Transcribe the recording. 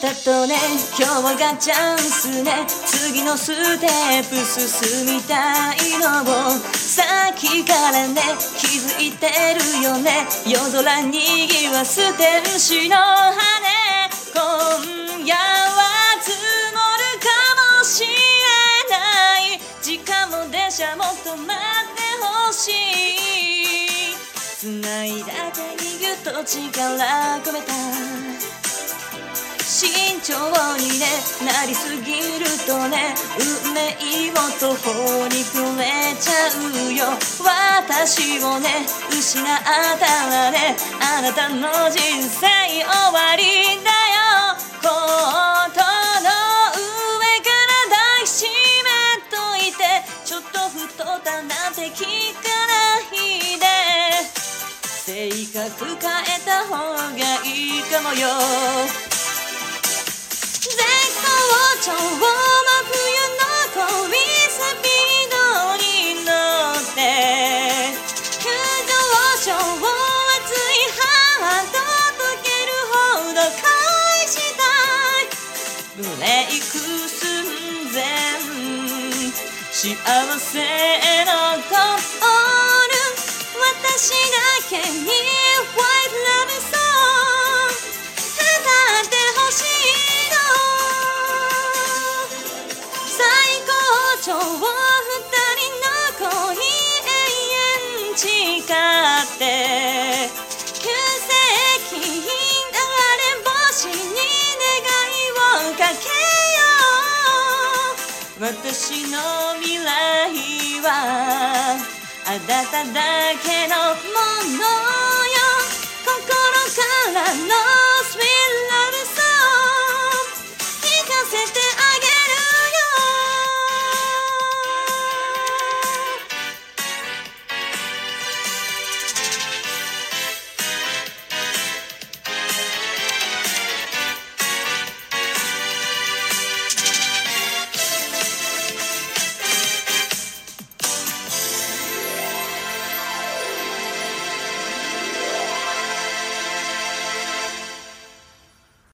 たとね今日がチャンスね。次のステップ進みたいのをさっきからね気づいてるよね。夜空にぎわす天使の羽。今夜は積もるかもしれない。時間も電車も止まってほしい。繋いだ手にぎゅっと力込めた。慎重にねなりすぎるとね運命を途方に暮れちゃうよ私をね失ったらねあなたの人生終わりだよ。コートの上から抱きしめといてちょっと太ったなんて聞かないで。性格変えた方がいいかもよ。好調真冬の恋スピードに乗って急上昇熱いハート溶けるほど恋したい。ブレイク寸前幸せのゴール。私だけに私の未来はあなただけのものよ。心からの